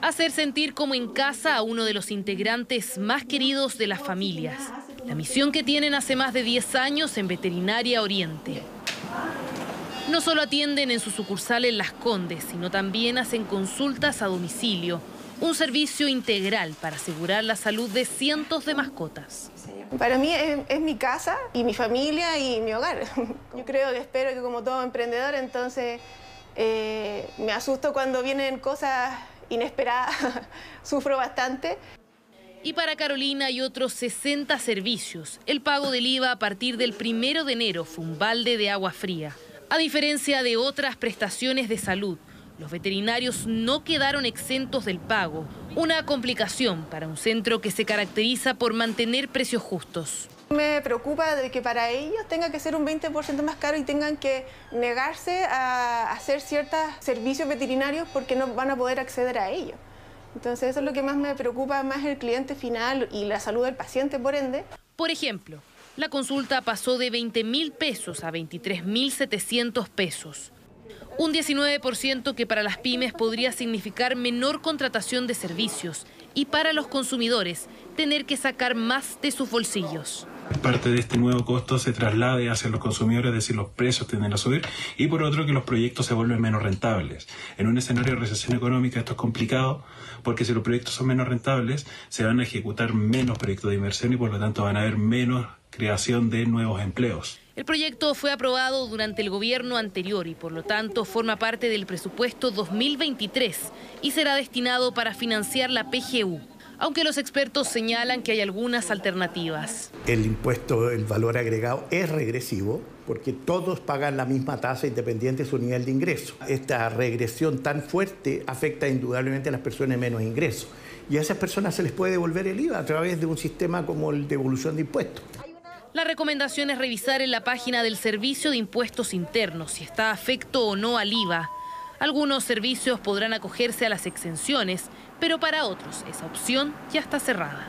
Hacer sentir como en casa a uno de los integrantes más queridos de las familias. La misión que tienen hace más de 10 años en Veterinaria Oriente. No solo atienden en su sucursal en Las Condes, sino también hacen consultas a domicilio, un servicio integral para asegurar la salud de cientos de mascotas. Para mí es, mi casa y mi familia y mi hogar. Yo creo que espero que como todo emprendedor, entonces eh, me asusto cuando vienen cosas inesperadas, sufro bastante. Y para Carolina y otros 60 servicios, el pago del IVA a partir del primero de enero fue un balde de agua fría. A diferencia de otras prestaciones de salud, los veterinarios no quedaron exentos del pago, una complicación para un centro que se caracteriza por mantener precios justos. Me preocupa de que para ellos tenga que ser un 20% más caro y tengan que negarse a hacer ciertos servicios veterinarios porque no van a poder acceder a ellos. Entonces eso es lo que más me preocupa, más el cliente final y la salud del paciente, por ende. Por ejemplo, la consulta pasó de 20 mil pesos a 23 mil 700 pesos. Un 19% que para las pymes podría significar menor contratación de servicios y para los consumidores tener que sacar más de sus bolsillos. Parte de este nuevo costo se traslade hacia los consumidores, es decir, los precios tienden a subir, y por otro que los proyectos se vuelven menos rentables. En un escenario de recesión económica esto es complicado porque si los proyectos son menos rentables, se van a ejecutar menos proyectos de inversión y por lo tanto van a haber menos creación de nuevos empleos. El proyecto fue aprobado durante el gobierno anterior y por lo tanto forma parte del presupuesto 2023 y será destinado para financiar la PGU, aunque los expertos señalan que hay algunas alternativas. El impuesto del valor agregado es regresivo porque todos pagan la misma tasa independiente de su nivel de ingreso. Esta regresión tan fuerte afecta indudablemente a las personas de menos ingresos y a esas personas se les puede devolver el IVA a través de un sistema como el de devolución de impuestos. La recomendación es revisar en la página del Servicio de Impuestos Internos si está afecto o no al IVA. Algunos servicios podrán acogerse a las exenciones, pero para otros esa opción ya está cerrada.